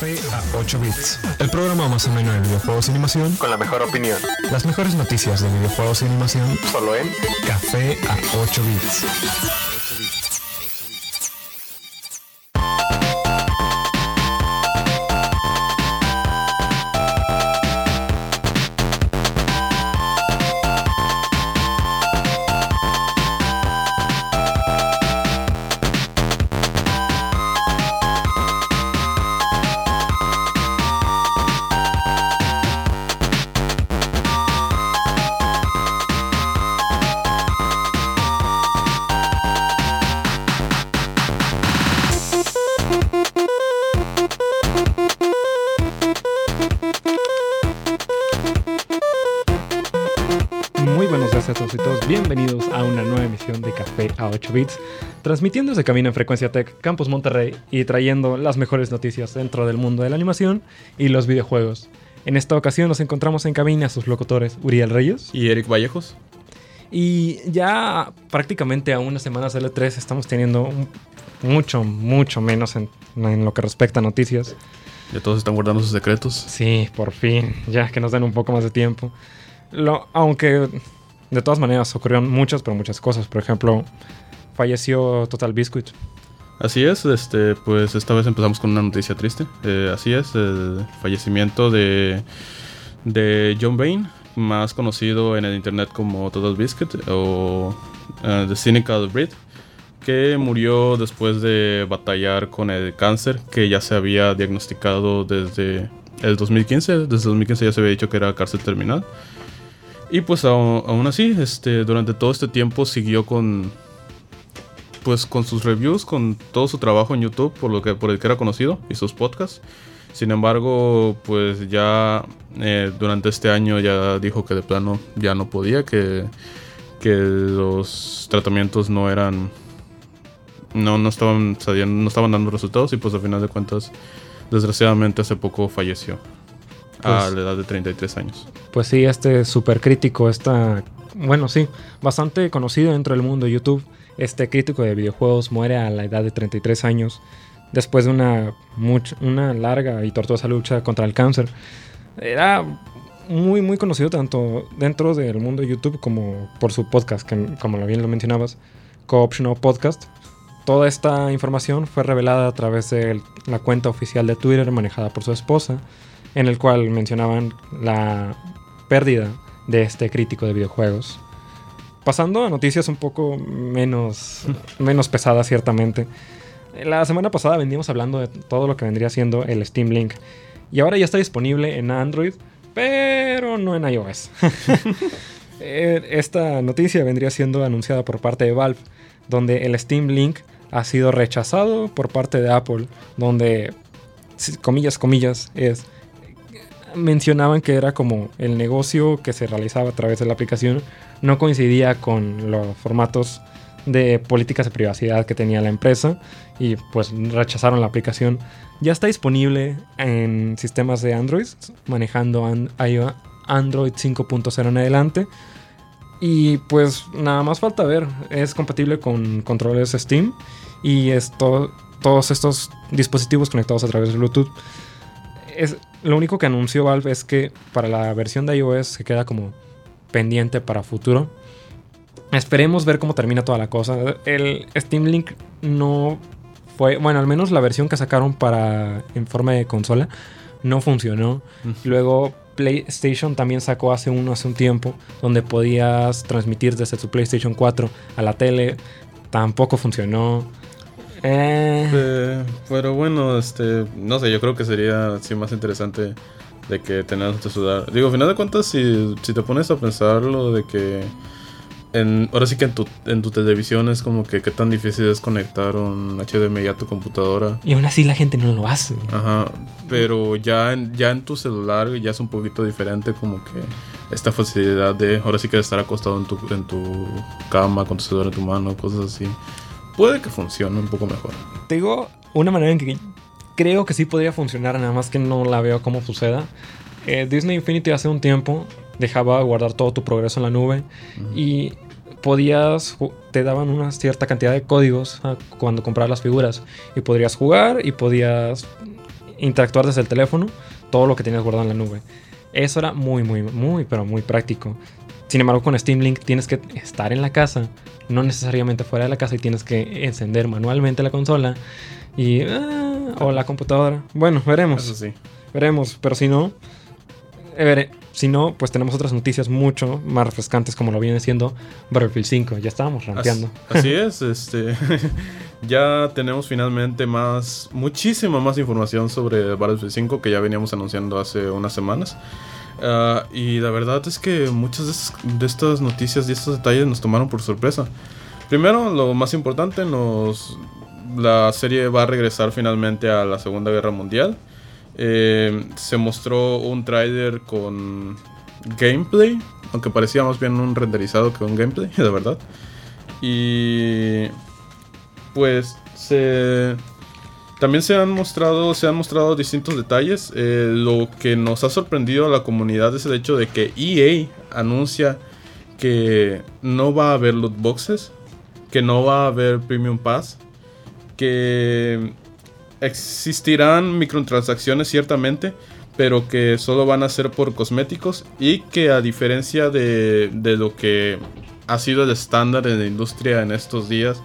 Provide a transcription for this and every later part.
Café a 8 bits. El programa más ameno de videojuegos y animación con la mejor opinión. Las mejores noticias de videojuegos y animación Solo en Café a 8 bits. 8 bits, transmitiendo desde cabina en Frecuencia Tech, Campus Monterrey y trayendo las mejores noticias dentro del mundo de la animación y los videojuegos. En esta ocasión nos encontramos en cabina sus locutores Uriel Reyes Y Eric Vallejos. y ya prácticamente a unas semanas del E3 estamos teniendo un- mucho, mucho menos en, en lo que respecta a noticias. Ya todos están guardando sus secretos. Sí, por fin, ya que nos den un poco más de tiempo. Lo, aunque de todas maneras ocurrieron muchas, pero muchas cosas. Por ejemplo, falleció Total Biscuit. Así es, este, pues esta vez empezamos con una noticia triste. Eh, así es, el fallecimiento de, de John Bain, más conocido en el internet como Total Biscuit o eh, The Cynical Breed, que murió después de batallar con el cáncer que ya se había diagnosticado desde el 2015. Desde el 2015 ya se había dicho que era cárcel terminal. Y pues aún así, este, durante todo este tiempo siguió con, pues con sus reviews, con todo su trabajo en YouTube, por lo que por el que era conocido y sus podcasts. Sin embargo, pues ya eh, durante este año ya dijo que de plano ya no podía, que, que los tratamientos no eran, no, no estaban no estaban dando resultados y pues al final de cuentas, desgraciadamente hace poco falleció a Pues- la edad de 33 años. Pues sí, este super crítico, está, bueno, sí, bastante conocido dentro del mundo de YouTube. Este crítico de videojuegos muere a la edad de 33 años después de una, much- una larga y tortuosa lucha contra el cáncer. Era muy, muy conocido tanto dentro del mundo de YouTube como por su podcast, que como bien lo mencionabas, Co-Optional Podcast. Toda esta información fue revelada a través de la cuenta oficial de Twitter manejada por su esposa, en el cual mencionaban la pérdida de este crítico de videojuegos. Pasando a noticias un poco menos, menos pesadas, ciertamente. La semana pasada veníamos hablando de todo lo que vendría siendo el Steam Link. Y ahora ya está disponible en Android, pero no en iOS. Eh, Esta noticia vendría siendo anunciada por parte de Valve, donde el Steam Link ha sido rechazado por parte de Apple, donde, comillas, comillas, es mencionaban que era como el negocio que se realizaba a través de la aplicación no coincidía con los formatos de políticas de privacidad que tenía la empresa y pues rechazaron la aplicación. Ya está disponible en sistemas de Android, manejando Android 5.0 en adelante. Y pues nada más falta ver, es compatible con controles Steam y esto, todos estos dispositivos conectados a través de Bluetooth. Es, lo único que anunció Valve es que para la versión de iOS se queda como pendiente para futuro. Esperemos ver cómo termina toda la cosa. El Steam Link no fue, bueno, al menos la versión que sacaron para en forma de consola no funcionó. Luego PlayStation también sacó hace uno hace un tiempo donde podías transmitir desde tu PlayStation 4 a la tele. Tampoco funcionó. Eh, Eh, pero bueno, este, no sé, yo creo que sería sí más interesante de que tener que sudar. Digo, al final de cuentas, si, si te pones a pensar lo de que en, ahora sí que en tu, en tu televisión es como que qué tan difícil es conectar un HDMI a tu computadora. y aún así la gente no lo hace. Ajá, pero ya en, ya en tu celular ya es un poquito diferente como que esta facilidad de ahora sí que estar acostado en tu, en tu cama con tu celular en tu mano, cosas así. Puede que funcione un poco mejor. Te digo una manera en que creo que sí podría funcionar, nada más que no la veo cómo suceda. Eh, Disney Infinity hace un tiempo dejaba guardar todo tu progreso en la nube y podías, te daban una cierta cantidad de códigos ah, cuando comprabas las figuras y podrías jugar y podías interactuar desde el teléfono todo lo que tenías guardado en la nube. Eso era muy, muy, muy, pero muy práctico. Sin embargo, con Steam Link tienes que estar en la casa, no necesariamente fuera de la casa, y tienes que encender manualmente la consola y ah, o la computadora. Bueno, veremos. Eso sí. Veremos, pero si no, eh, veré. Si no, pues tenemos otras noticias mucho más refrescantes como lo viene siendo Battlefield 5. Ya estábamos rampeando. Así, así es, este ya tenemos finalmente más muchísima más información sobre Battlefield 5 que ya veníamos anunciando hace unas semanas. Uh, y la verdad es que muchas de estas, de estas noticias y estos detalles nos tomaron por sorpresa. Primero, lo más importante, nos la serie va a regresar finalmente a la Segunda Guerra Mundial. Eh, se mostró un trailer con gameplay, aunque parecía más bien un renderizado que un gameplay, de verdad. Y pues se también se han mostrado se han mostrado distintos detalles. Eh, lo que nos ha sorprendido a la comunidad es el hecho de que EA anuncia que no va a haber loot boxes, que no va a haber premium pass, que existirán microtransacciones ciertamente, pero que solo van a ser por cosméticos y que a diferencia de, de lo que ha sido el estándar en la industria en estos días,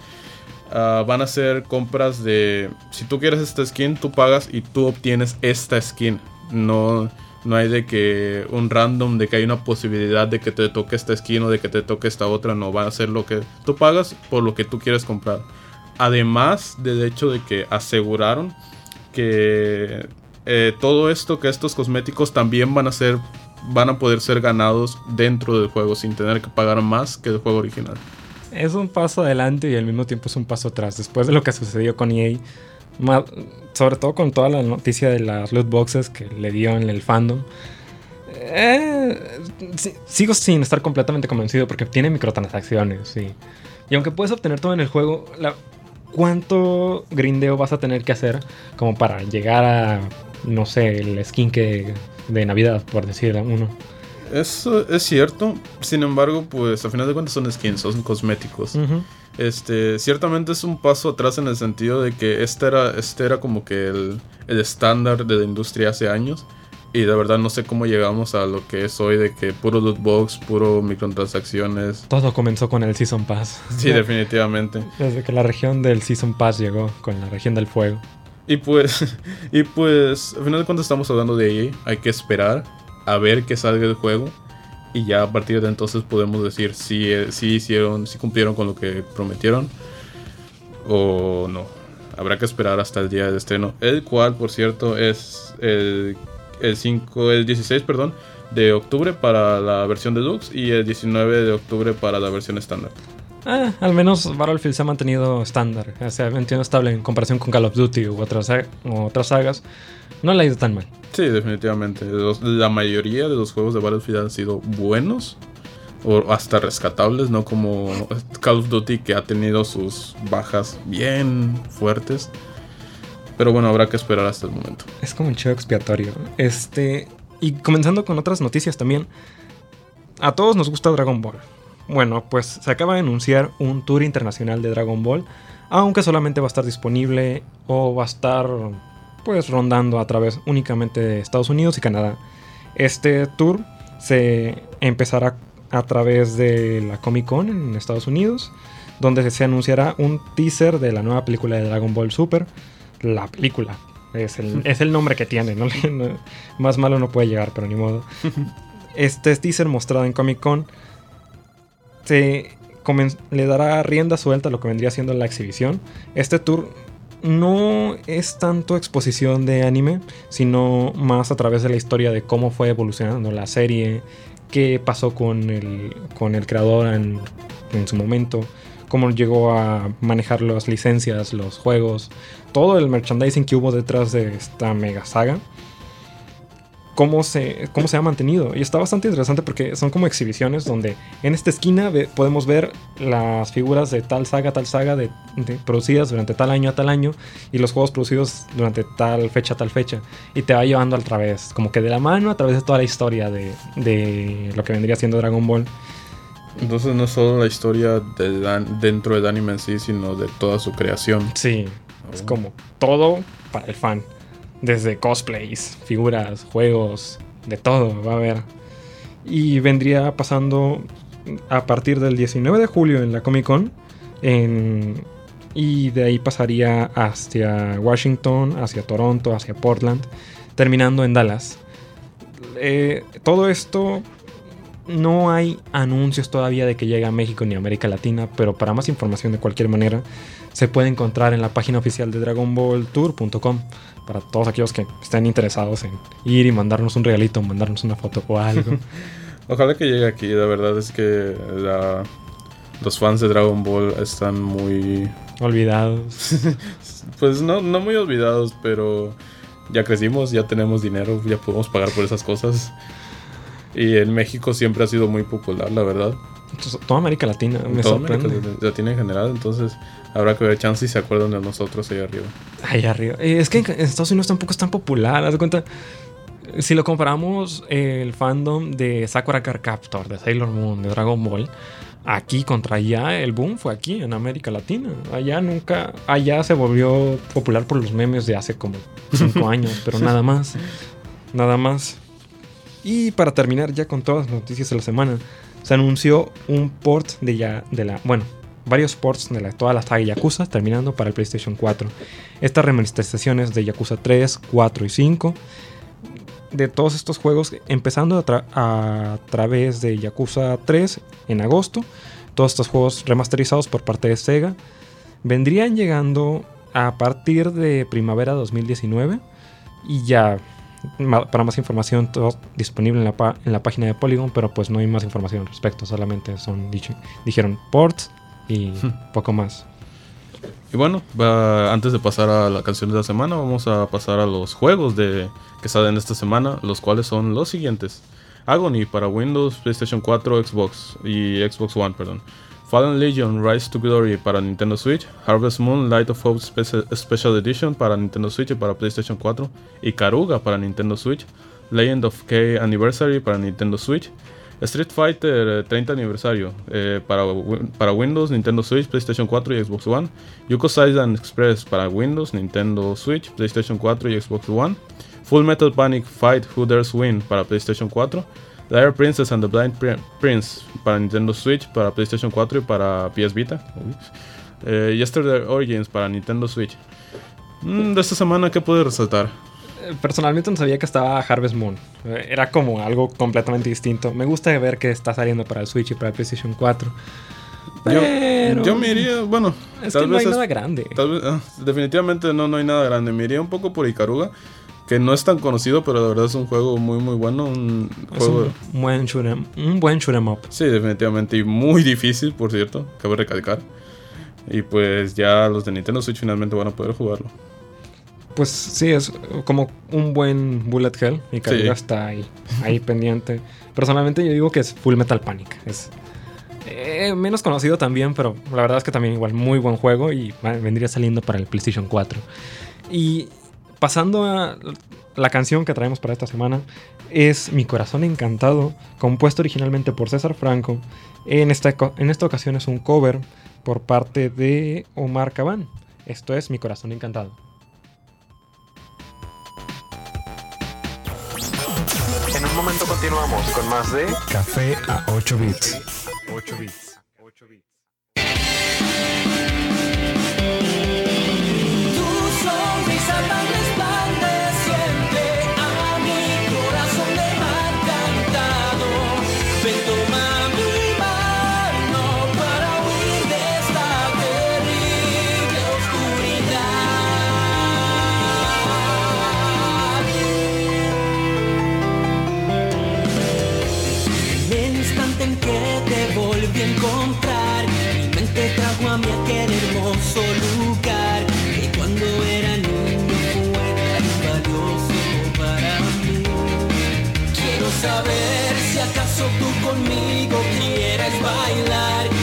uh, van a ser compras de, si tú quieres esta skin, tú pagas y tú obtienes esta skin. No, no hay de que un random, de que hay una posibilidad de que te toque esta skin o de que te toque esta otra, no va a ser lo que tú pagas por lo que tú quieres comprar. Además del hecho de que aseguraron que eh, todo esto, que estos cosméticos también van a ser, van a poder ser ganados dentro del juego sin tener que pagar más que el juego original. Es un paso adelante y al mismo tiempo es un paso atrás. Después de lo que sucedió con EA, sobre todo con toda la noticia de las loot boxes que le dio en el fandom. Eh, sigo sin estar completamente convencido porque tiene microtransacciones, sí. Y aunque puedes obtener todo en el juego, ¿cuánto grindeo vas a tener que hacer como para llegar a, no sé, el skin que de Navidad, por decir uno? Eso es cierto. Sin embargo, pues al final de cuentas son skins, son cosméticos. Uh -huh. Este, ciertamente es un paso atrás en el sentido de que este era, este era como que el, el estándar de la industria hace años. Y de verdad no sé cómo llegamos a lo que es hoy de que puro loot box, puro microtransacciones. Todo comenzó con el Season Pass. Sí, definitivamente. Desde que la región del Season Pass llegó con la región del fuego. Y pues, y pues, al final de cuentas estamos hablando de EA, hay que esperar a ver que salga el juego. Y ya a partir de entonces podemos decir si, si hicieron, si cumplieron con lo que prometieron o no. Habrá que esperar hasta el día de estreno. El cual, por cierto, es el, el 5, el 16, perdón, de octubre para la versión deluxe y el 19 de octubre para la versión estándar. Ah, al menos Battlefield se ha mantenido estándar, o sea, mantenido estable en comparación con Call of Duty u otras, u otras sagas. No le ha ido tan mal. Sí, definitivamente. Los, la mayoría de los juegos de Battlefield han sido buenos o hasta rescatables, no como Call of Duty que ha tenido sus bajas bien fuertes. Pero bueno, habrá que esperar hasta el momento. Es como un show expiatorio. Este. Y comenzando con otras noticias también. A todos nos gusta Dragon Ball. Bueno, pues se acaba de anunciar un tour internacional de Dragon Ball. Aunque solamente va a estar disponible o va a estar pues rondando a través únicamente de Estados Unidos y Canadá. Este tour se empezará a través de la Comic Con en Estados Unidos, donde se anunciará un teaser de la nueva película de Dragon Ball Super. La película. Es el, es el nombre que tiene, ¿no? Más malo no puede llegar, pero ni modo. Este teaser mostrado en Comic Con se le dará rienda suelta a lo que vendría siendo la exhibición. Este tour no es tanto exposición de anime, sino más a través de la historia de cómo fue evolucionando la serie, qué pasó con el, con el creador en, en su momento, cómo llegó a manejar las licencias, los juegos, todo el merchandising que hubo detrás de esta mega saga. Cómo se, cómo se ha mantenido. Y está bastante interesante porque son como exhibiciones donde en esta esquina podemos ver las figuras de tal saga, tal saga, de, producidas durante tal año a tal año, y los juegos producidos durante tal fecha a tal fecha. Y te va llevando al través, como que de la mano a través de toda la historia de, de lo que vendría siendo Dragon Ball. Entonces no es solo la historia de, dentro del anime en sí, sino de toda su creación. Sí, oh. es como todo para el fan. desde cosplays, figuras, juegos, de todo va a haber. Y vendría pasando a partir del 19 de julio en la Comic Con. y de ahí pasaría hacia Washington, hacia Toronto, hacia Portland, terminando en Dallas. Eh, todo esto no hay anuncios todavía de que llegue a México ni a América Latina, pero para más información de cualquier manera se puede encontrar en la página oficial de DragonBallTour.com para todos aquellos que estén interesados en ir y mandarnos un regalito, mandarnos una foto o algo. Ojalá que llegue aquí, la verdad es que los fans de Dragon Ball están muy... Olvidados. pues no, no muy olvidados, pero ya crecimos, ya tenemos dinero, ya podemos pagar por esas cosas. Y en México siempre ha sido muy popular, la verdad. toda América Latina, me Toda América Latina en general, entonces habrá que ver chance y se acuerdan de nosotros ahí arriba. Ahí arriba. Eh, es que en Estados Unidos tampoco es tan popular, haz de cuenta. Si lo comparamos el fandom de Sakura Card Captor, de Sailor Moon, de Dragon Ball, aquí contra allá el boom fue aquí en América Latina. Allá nunca, allá se volvió popular por los memes de hace como 5 años, pero nada más. Nada más. Y para terminar ya con todas las noticias de la semana, se anunció un port de ya de la, bueno, varios ports de la, toda la saga Yakuza terminando para el PlayStation 4. Estas remasterizaciones de Yakuza 3, 4 y 5 de todos estos juegos, empezando a, través de Yakuza 3 en agosto. Todos estos juegos remasterizados por parte de Sega vendrían llegando a partir de primavera 2019 y ya para más información todo disponible en la, en la página de Polygon, pero pues no hay más información al respecto, solamente son dijeron ports y poco más. Y bueno, antes de pasar a la canción de la semana, vamos a pasar a los juegos de, que salen esta semana, los cuales son los siguientes. Agony para Windows, PlayStation 4, Xbox y Xbox One, perdón. Fallen Legion Rise to Glory para Nintendo Switch, Harvest Moon Light of Hope Special Edition para Nintendo Switch y para PlayStation 4, y Karuga para Nintendo Switch, Legend of K Anniversary para Nintendo Switch, Street Fighter 30 eh, aniversario eh, para, para Windows, Nintendo Switch, PlayStation 4 y Xbox One. Yuko Island Express para Windows, Nintendo Switch, PlayStation 4 y Xbox One. Full Metal Panic Fight Who Dares Win para PlayStation 4. The Air Princess and the Blind Prince para Nintendo Switch, para PlayStation 4 y para PS Vita. Eh, Yesterday Origins para Nintendo Switch. Mm, de esta semana, ¿qué puede resaltar? personalmente no sabía que estaba Harvest Moon. Era como algo completamente distinto. Me gusta ver que está saliendo para el Switch y para el PlayStation 4. Yo, yo, me iría, bueno, es que no hay nada grande. Ah, definitivamente no, no hay nada grande. Me iría un poco por Ikaruga, que no es tan conocido, pero de verdad es un juego muy, muy bueno. Un juego... un buen shoot'em, un buen shoot'em up. Sí, definitivamente. Y muy difícil, por cierto. Cabe recalcar. Y pues ya los de Nintendo Switch finalmente van a poder jugarlo. Pues sí, es como un buen bullet hell. Y que está ahí, ahí pendiente. Personalmente yo digo que es Full Metal Panic. Es eh, menos conocido también, pero la verdad es que también igual muy buen juego y vendría saliendo para el PlayStation 4. Y pasando a la canción que traemos para esta semana, es Mi Corazón Encantado, compuesto originalmente por César Franco. En esta, en esta ocasión es un cover por parte de Omar Cabán. Esto es Mi Corazón Encantado. momento continuamos con más de Café a 8 bits. 8 bits. 8 bits. que te si acaso tú conmigo quieres bailar.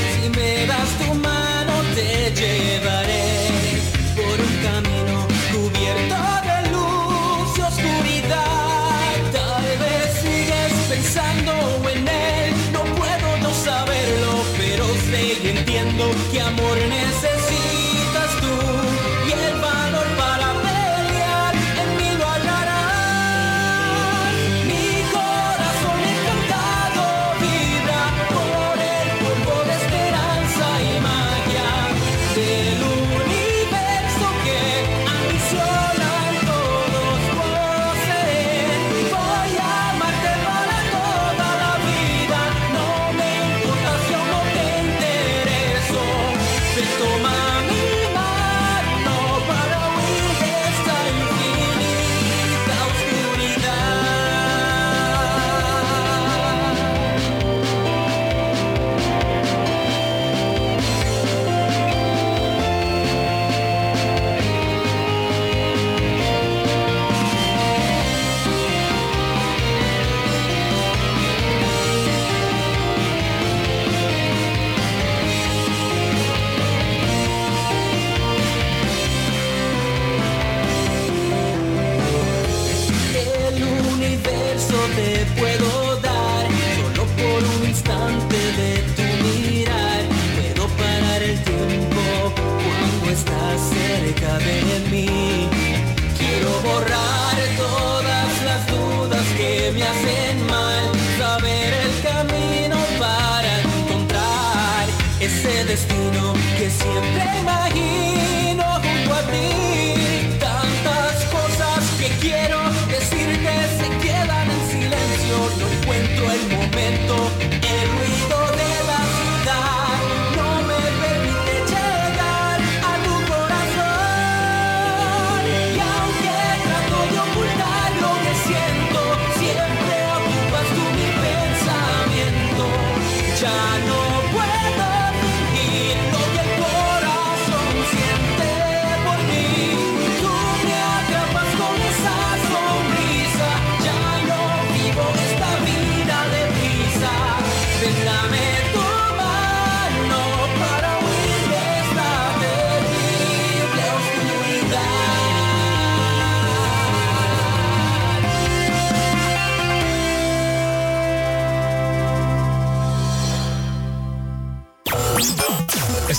Se quedan en silencio, no encuentro el momento, el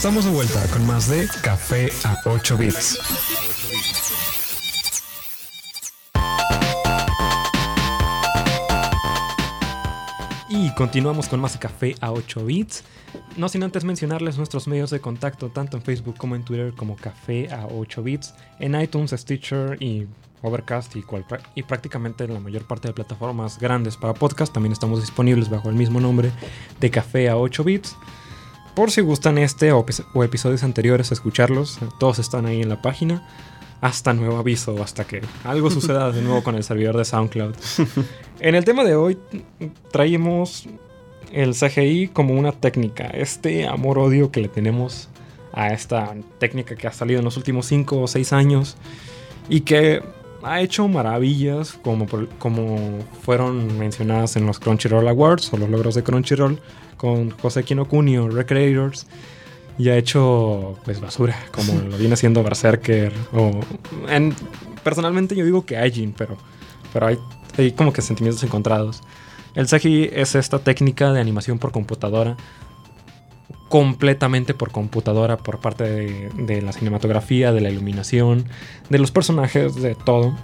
Estamos de vuelta con más de Café a 8 bits. Y continuamos con más café a 8 bits. No sin antes mencionarles nuestros medios de contacto, tanto en Facebook como en Twitter, como Café a 8 bits, en iTunes, Stitcher y Overcast y, y prácticamente la mayor parte de plataformas grandes para podcast. También estamos disponibles bajo el mismo nombre de Café a 8 bits. Por si gustan este o, epi- o episodios anteriores, escucharlos, todos están ahí en la página. Hasta nuevo aviso, hasta que algo suceda de nuevo con el servidor de SoundCloud. En el tema de hoy traemos el CGI como una técnica, este amor-odio que le tenemos a esta técnica que ha salido en los últimos 5 o 6 años y que ha hecho maravillas como fueron mencionadas en los Crunchyroll Awards o los logros de Crunchyroll con José Kinokuni o Recreators y ha hecho pues basura como lo viene haciendo Berserker o en- personalmente yo digo que Aijin pero pero hay, hay como que sentimientos encontrados el CGI es esta técnica de animación por computadora completamente por computadora por parte de, de la cinematografía, de la iluminación, de los personajes, de todo.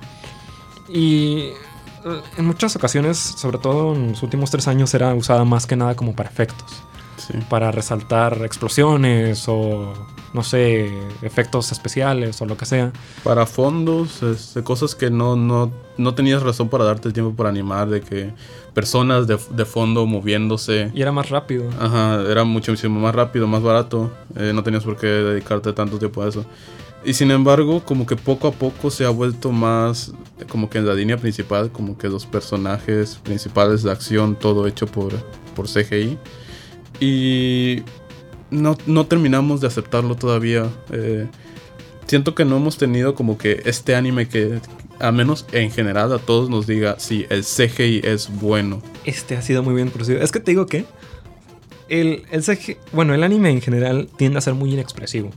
Y en muchas ocasiones, sobre todo en los últimos tres años, era usada más que nada como para efectos. Sí. Para resaltar explosiones o, no sé, efectos especiales o lo que sea. Para fondos, este, cosas que no, no, no tenías razón para darte el tiempo para animar, de que personas de, de fondo moviéndose. Y era más rápido. Ajá, era muchísimo más rápido, más barato. eh, no tenías por qué dedicarte tanto tiempo a eso. Y sin embargo, como que poco a poco se ha vuelto más como que en la línea principal, como que los personajes principales de acción, todo hecho por, por CGI. Y no, no terminamos de aceptarlo todavía. eh, siento que no hemos tenido como que este anime que, a menos en general, a todos nos diga, sí, el CGI es bueno. Este ha sido muy bien producido. Es que te digo que el, el CG bueno, el anime en general tiende a ser muy inexpresivo.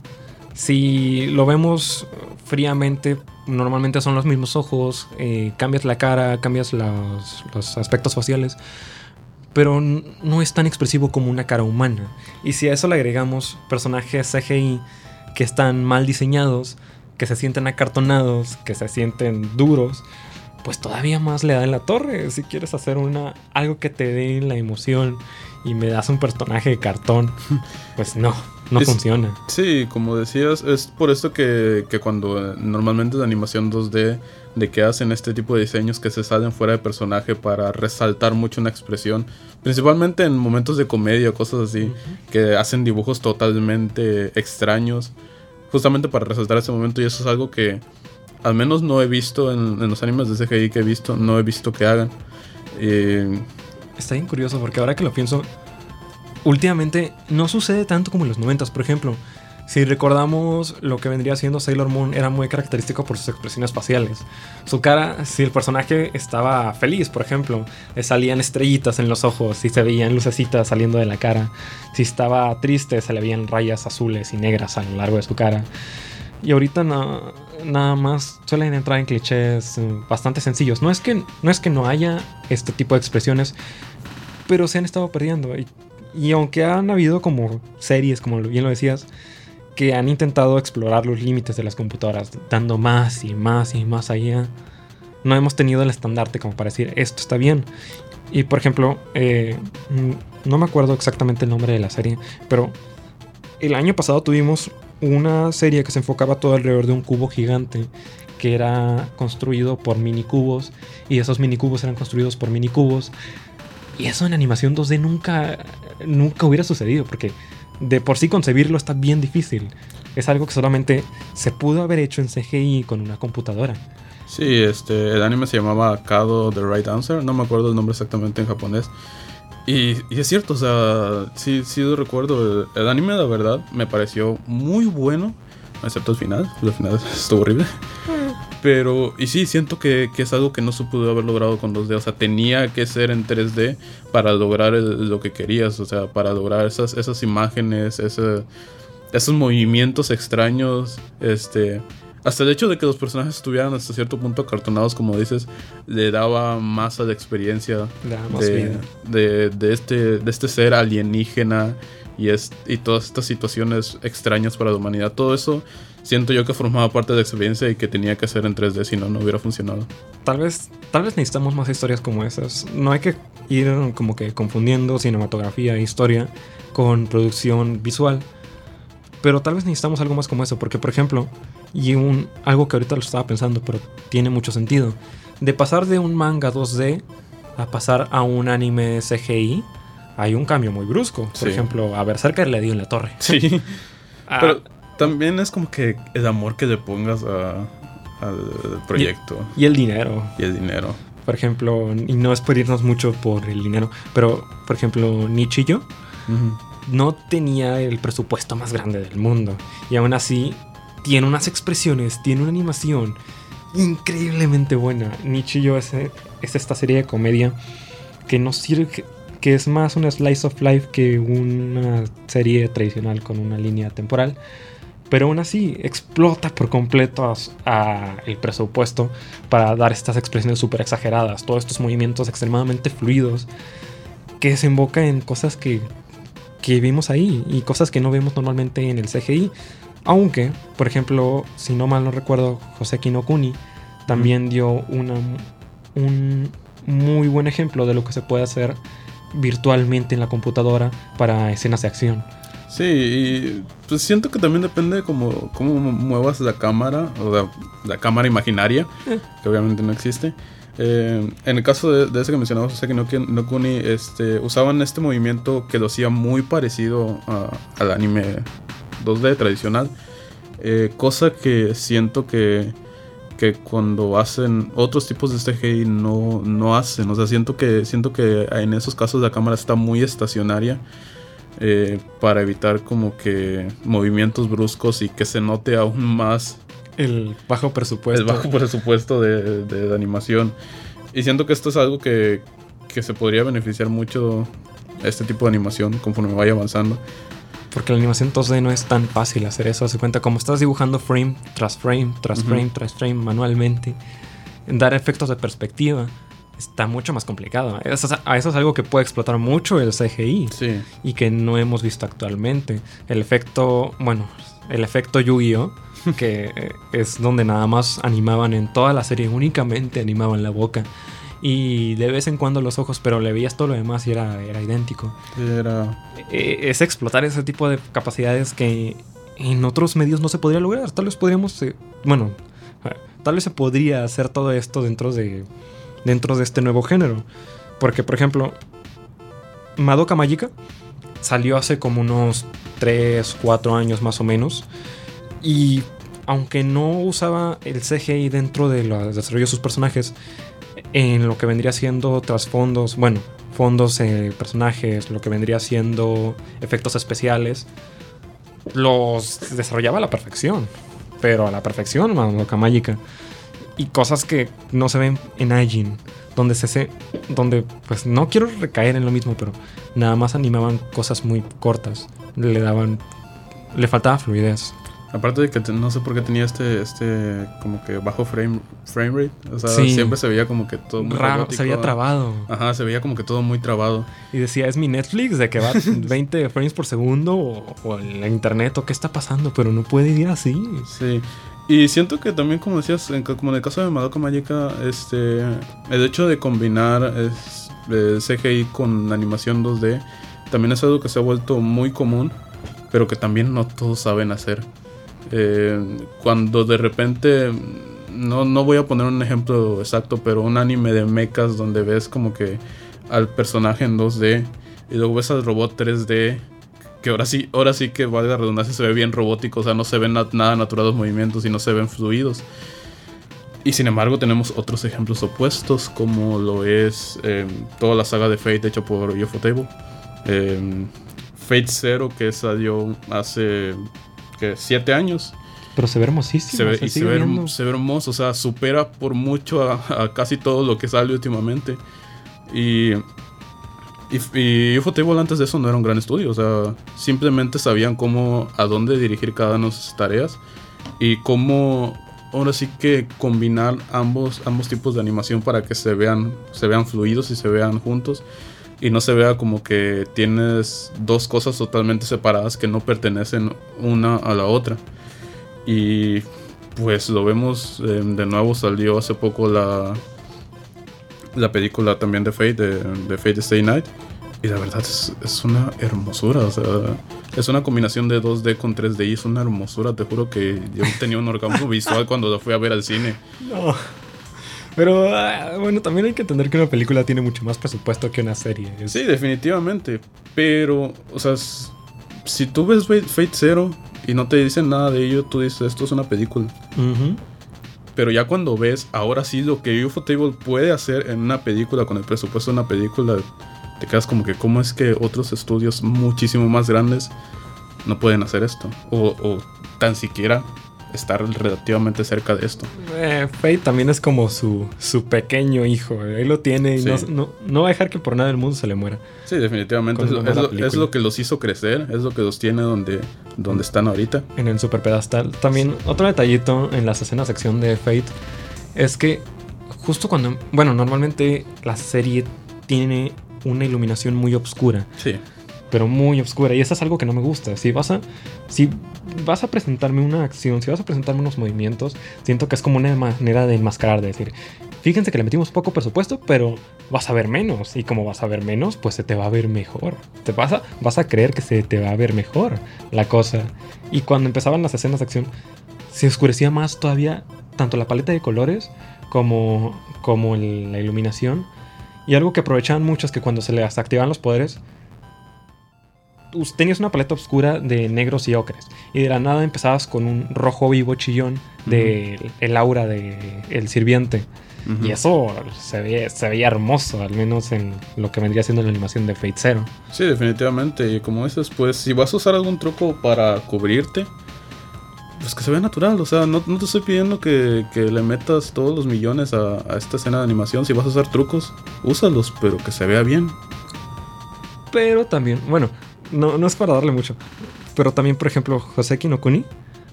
Si lo vemos fríamente, normalmente son los mismos ojos, eh, cambias la cara, cambias los, los aspectos faciales, pero no es tan expresivo como una cara humana. Y si a eso le agregamos personajes CGI que están mal diseñados, que se sienten acartonados, que se sienten duros, pues todavía más le da en la torre. Si quieres hacer una algo que te dé la emoción y me das un personaje de cartón, pues no, no Es- funciona. Sí, como decías, es por esto que, que cuando eh, normalmente es animación 2D, de que hacen este tipo de diseños que se salen fuera de personaje para resaltar mucho una expresión, principalmente en momentos de comedia o cosas así, que hacen dibujos totalmente extraños, justamente para resaltar ese momento y eso es algo que al menos no he visto en, en los animes de CGI que he visto, no he visto que hagan. Eh, Está bien curioso porque ahora que lo pienso, últimamente no sucede tanto como en los 90 Por ejemplo, si recordamos lo que vendría siendo Sailor Moon, era muy característico por sus expresiones faciales. Su cara, si el personaje estaba feliz, por ejemplo, le salían estrellitas en los ojos, si se veían lucecitas saliendo de la cara. Si estaba triste, se le veían rayas azules y negras a lo largo de su cara. Y ahorita nada más suelen entrar en clichés eh, bastante sencillos. No es que no, es que no haya este tipo de expresiones, pero se han estado perdiendo. Y, y aunque han habido como series, como bien lo decías, que han intentado explorar los límites de las computadoras, dando más y más y más allá, no hemos tenido el estandarte como para decir esto está bien. Y por ejemplo, eh, mm, no me acuerdo exactamente el nombre de la serie, pero el año pasado tuvimos una serie que se enfocaba todo alrededor de un cubo gigante que era construido por mini cubos y esos mini cubos eran construidos por mini cubos y eso en animación 2D nunca nunca hubiera sucedido porque de por sí concebirlo está bien difícil. Es algo que solamente se pudo haber hecho en CGI con una computadora. Sí, este, el anime se llamaba Kado The Right Answer, no me acuerdo el nombre exactamente en japonés. Y, es cierto, o sea, sí, sí lo recuerdo. El, anime, la verdad, me pareció muy bueno, excepto el final. El final estuvo horrible. Pero, y sí, siento que, que, es algo que no se pudo haber logrado con 2D. O sea, tenía que ser en 3D para lograr lo que querías. O sea, para lograr esas, esas imágenes, ese, esos movimientos extraños. Este hasta el hecho de que los personajes estuvieran hasta cierto punto acartonados, como dices, le daba más a la experiencia de, de, este, de este ser alienígena y, es, y todas estas situaciones extrañas para la humanidad. Todo eso siento yo que formaba parte de la experiencia y que tenía que ser en 3D, si no, no hubiera funcionado. Tal vez, tal vez necesitamos más historias como esas. No hay que ir como que confundiendo cinematografía e historia con producción visual. Pero tal vez necesitamos algo más como eso, porque por ejemplo, y un, algo que ahorita lo estaba pensando, pero tiene mucho sentido. De pasar de un manga 2D a pasar a un anime CGI, hay un cambio muy brusco. Por ejemplo, a Berserker le dio en la torre. Sí. Ah. pero también es como que el amor que le pongas al proyecto. Y, el dinero. Y el dinero. Por ejemplo, y no es por irnos mucho por el dinero, pero por ejemplo, Nichillo no tenía el presupuesto más grande del mundo. Y aún así tiene unas expresiones, tiene una animación increíblemente buena. Nichillo es, es esta serie de comedia que no sirve, que es más una slice of life que una serie tradicional con una línea temporal. Pero aún así explota por completo a, el presupuesto para dar estas expresiones súper exageradas, todos estos movimientos extremadamente fluidos que desemboca en cosas que, que vimos ahí y cosas que no vemos normalmente en el CGI. Aunque, por ejemplo, si no mal no recuerdo, José Kinokuni también dio una, un muy buen ejemplo de lo que se puede hacer virtualmente en la computadora para escenas de acción. Sí, y pues siento que también depende de cómo, cómo muevas la cámara, o la, cámara imaginaria, eh. que obviamente no existe. Eh, en el caso de, ese que mencionamos, José Kinokuni, este, usaban este movimiento que lo hacía muy parecido al anime 2D tradicional. Eh, cosa que siento que, que cuando hacen otros tipos de CGI no, no hacen. O sea, siento que, siento que en esos casos la cámara está muy estacionaria. Eh, para evitar como que movimientos bruscos y que se note aún más el bajo presupuesto. El bajo presupuesto de, de, animación. Y siento que esto es algo que, que, se podría beneficiar mucho este tipo de animación conforme vaya avanzando. Porque la animación 2D no es tan fácil hacer eso. Se cuenta como estás dibujando frame tras frame, tras frame, tras frame manualmente. Dar efectos de perspectiva está mucho más complicado. Eso, eso es algo que puede explotar mucho el CGI. Sí. Y que no hemos visto actualmente. El efecto, bueno, el efecto Yu-Gi-Oh! que es donde nada más animaban en toda la serie, únicamente animaban la boca y de vez en cuando los ojos, pero le veías todo lo demás y era, era idéntico. Era... E, es explotar ese tipo de capacidades que en otros medios no se podría lograr. Tal vez podríamos, eh, bueno, tal vez se podría hacer todo esto dentro de, dentro de este nuevo género. Porque, por ejemplo, Madoka Magica salió hace como unos 3, 4 años más o menos. Y aunque no usaba el CGI dentro de los desarrollo de sus personajes, en lo que vendría siendo trasfondos, bueno, fondos, eh, personajes, lo que vendría siendo efectos especiales, los desarrollaba a la perfección. Pero a la perfección, Madoka Mágica. Y cosas que no se ven en Ajin, donde se se, donde pues no quiero recaer en lo mismo, pero nada más animaban cosas muy cortas, le daban le faltaba fluidez. Aparte de que no sé por qué tenía este, este como que bajo frame, frame rate. O sea, Sí. siempre se veía como que todo muy Raro, se había trabado. Ajá, se veía como que todo muy trabado. Y decía, ¿es mi Netflix de que va 20 frames por segundo? O, o el internet? ¿O qué está pasando? Pero no puede ir así. Sí. Y siento que también, como decías, como en el caso de Madoka Magica, este, el hecho de combinar CGI con animación 2D también es algo que se ha vuelto muy común, pero que también no todos saben hacer. Eh, cuando de repente, no, no voy a poner un ejemplo exacto, pero un anime de mechas donde ves como que al personaje en 2D y luego ves al robot 3D que ahora sí, ahora sí que vale la redundancia, se ve bien robótico, o sea, no se ven na- nada natural los movimientos y no se ven fluidos. Y sin embargo tenemos otros ejemplos opuestos, como lo es eh, toda la saga de Fate hecha por Ufotable. Eh, Fate Zero, que salió hace que siete años. Pero se ve hermosísimo. Se ve, se y se ve, se ve hermoso, o sea, supera por mucho a, a casi todo lo que sale últimamente. Y, y, y Ufotable antes de eso no era un gran estudio, o sea, simplemente sabían cómo, a dónde dirigir cada una de sus tareas y cómo, ahora sí que combinar ambos, ambos tipos de animación para que se vean, se vean fluidos y se vean juntos. Y no se vea como que tienes dos cosas totalmente separadas que no pertenecen una a la otra. Y pues lo vemos eh, de nuevo, salió hace poco la, la película también de Fate, de, de Fate Stay Night. Y la verdad es, es una hermosura, o sea, es una combinación de 2D con 3D y es una hermosura, te juro que yo tenía un orgasmo visual cuando lo fui a ver al cine. No. Pero ah, bueno, también hay que entender que una película tiene mucho más presupuesto que una serie. Es- Sí, definitivamente, pero, o sea, si tú ves Fate Zero y no te dicen nada de ello, tú dices, esto es una película. Pero ya cuando ves ahora sí lo que Ufotable puede hacer en una película, con el presupuesto de una película, te quedas como que cómo es que otros estudios muchísimo más grandes no pueden hacer esto. O, o tan siquiera estar relativamente cerca de esto. Eh, Fate también es como su, su pequeño hijo. Ahí lo tiene y Sí. no, no, no va a dejar que por nada del mundo se le muera. Sí, definitivamente. Es, lo- una es mala lo, es película. lo que los hizo crecer, es lo que los tiene donde, donde están ahorita. En el super pedestal. También otro detallito en las escenas de acción de Fate es que justo cuando... Bueno, normalmente la serie tiene una iluminación muy oscura. Sí, pero muy oscura. Y eso es algo que no me gusta. Si vas a, si vas a presentarme una acción, si vas a presentarme unos movimientos, siento que es como una manera de enmascarar, de decir, fíjense que le metimos poco presupuesto, pero vas a ver menos. Y como vas a ver menos, pues se te va a ver mejor. Te vas a, vas a creer que se te va a ver mejor la cosa. Y cuando empezaban las escenas de acción, se oscurecía más todavía tanto la paleta de colores como, como el- la iluminación. Y algo que aprovechaban mucho es que cuando se les activaban los poderes, tenías una paleta oscura de negros y ocres. Y de la nada empezabas con un rojo vivo chillón del el aura de el sirviente. Y eso se veía, se veía hermoso, al menos en lo que vendría siendo la animación de Fate Zero. Sí, definitivamente. Y como dices, pues si vas a usar algún truco para cubrirte, pues que se vea natural. O sea, no, no te estoy pidiendo que, que le metas todos los millones a, a esta escena de animación. Si vas a usar trucos, úsalos, pero que se vea bien. Pero también, bueno, no, no es para darle mucho. Pero también, por ejemplo, Joseki no Kuni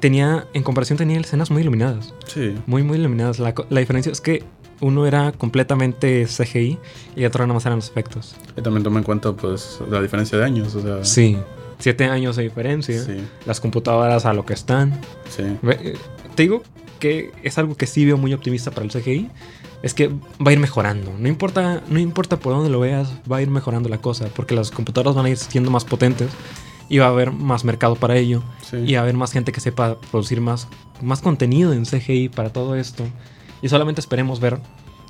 tenía, en comparación, tenía escenas muy iluminadas. Sí. Muy, muy iluminadas. La, la diferencia es que uno era completamente CGI y otro nada más eran los efectos. Y también toma en cuenta, pues, la diferencia de años. O sea, Sí. Siete años de diferencia. Sí, Las computadoras a lo que están. sí. Eh, Te digo que es algo que sí veo muy optimista para el CGI. Es que va a ir mejorando. No importa, no importa por dónde lo veas, va a ir mejorando la cosa. Porque las computadoras van a ir siendo más potentes. Y va a haber más mercado para ello. sí. Y va a haber más gente que sepa producir más, más contenido en CGI para todo esto. Y solamente esperemos ver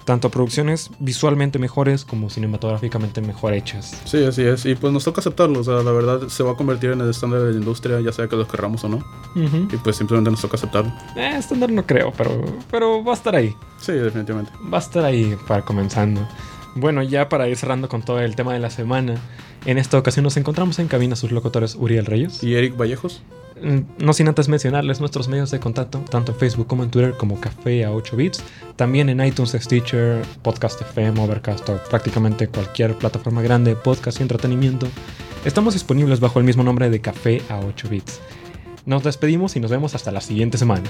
tanto producciones visualmente mejores como cinematográficamente mejor hechas. Sí, así es. Y pues nos toca aceptarlo. O sea, la verdad se va a convertir en el estándar de la industria, ya sea que lo querramos o no. Y pues simplemente nos toca aceptarlo. Eh, estándar no creo, pero, pero va a estar ahí. Sí, definitivamente. Va a estar ahí para comenzando. Bueno, ya para ir cerrando con todo el tema de la semana, en esta ocasión nos encontramos en cabina sus locutores Uriel Reyes. ¿Y Eric Vallejos? Mm, No sin antes mencionarles nuestros medios de contacto, tanto en Facebook como en Twitter, como Café a 8 bits. También en iTunes, Stitcher, Podcast FM, Overcast o prácticamente cualquier plataforma grande, podcast y entretenimiento. Estamos disponibles bajo el mismo nombre de Café a 8 bits. Nos despedimos y nos vemos hasta la siguiente semana.